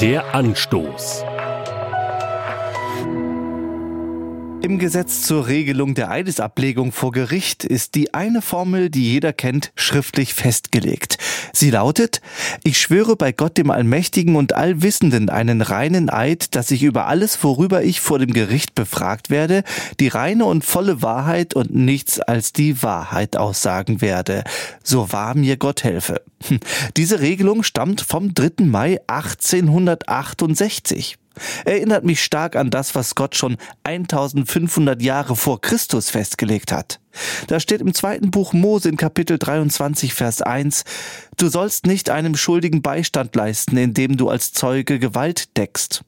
Der Anstoß. Im Gesetz zur Regelung der Eidesablegung vor Gericht ist die eine Formel, die jeder kennt, schriftlich festgelegt. Sie lautet, ich schwöre bei Gott dem Allmächtigen und Allwissenden einen reinen Eid, dass ich über alles, worüber ich vor dem Gericht befragt werde, die reine und volle Wahrheit und nichts als die Wahrheit aussagen werde. So wahr mir Gott helfe. Hm. Diese Regelung stammt vom 3. Mai 1868 erinnert mich stark an das, was Gott schon 1500 Jahre vor Christus festgelegt hat. Da steht im zweiten Buch Mose in Kapitel 23, Vers 1, Du sollst nicht einem Schuldigen Beistand leisten, indem du als Zeuge Gewalt deckst.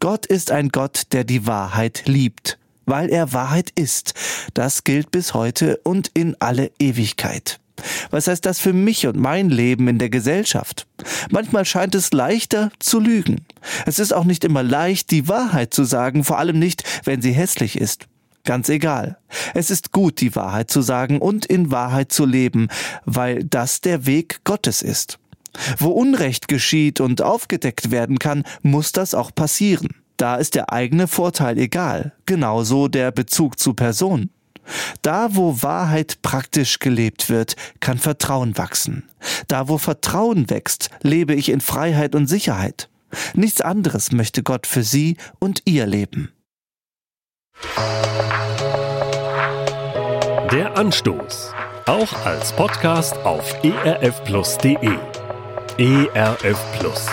Gott ist ein Gott, der die Wahrheit liebt, weil er Wahrheit ist. Das gilt bis heute und in alle Ewigkeit. Was heißt das für mich und mein Leben in der Gesellschaft? Manchmal scheint es leichter zu lügen. Es ist auch nicht immer leicht, die Wahrheit zu sagen, vor allem nicht, wenn sie hässlich ist. Ganz egal. Es ist gut, die Wahrheit zu sagen und in Wahrheit zu leben, weil das der Weg Gottes ist. Wo Unrecht geschieht und aufgedeckt werden kann, muss das auch passieren. Da ist der eigene Vorteil egal, genauso der Bezug zu Person. Da, wo Wahrheit praktisch gelebt wird, kann Vertrauen wachsen. Da, wo Vertrauen wächst, lebe ich in Freiheit und Sicherheit. Nichts anderes möchte Gott für Sie und Ihr Leben. Der Anstoß. Auch als Podcast auf erfplus.de. ERF Plus.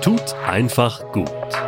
Tut einfach gut.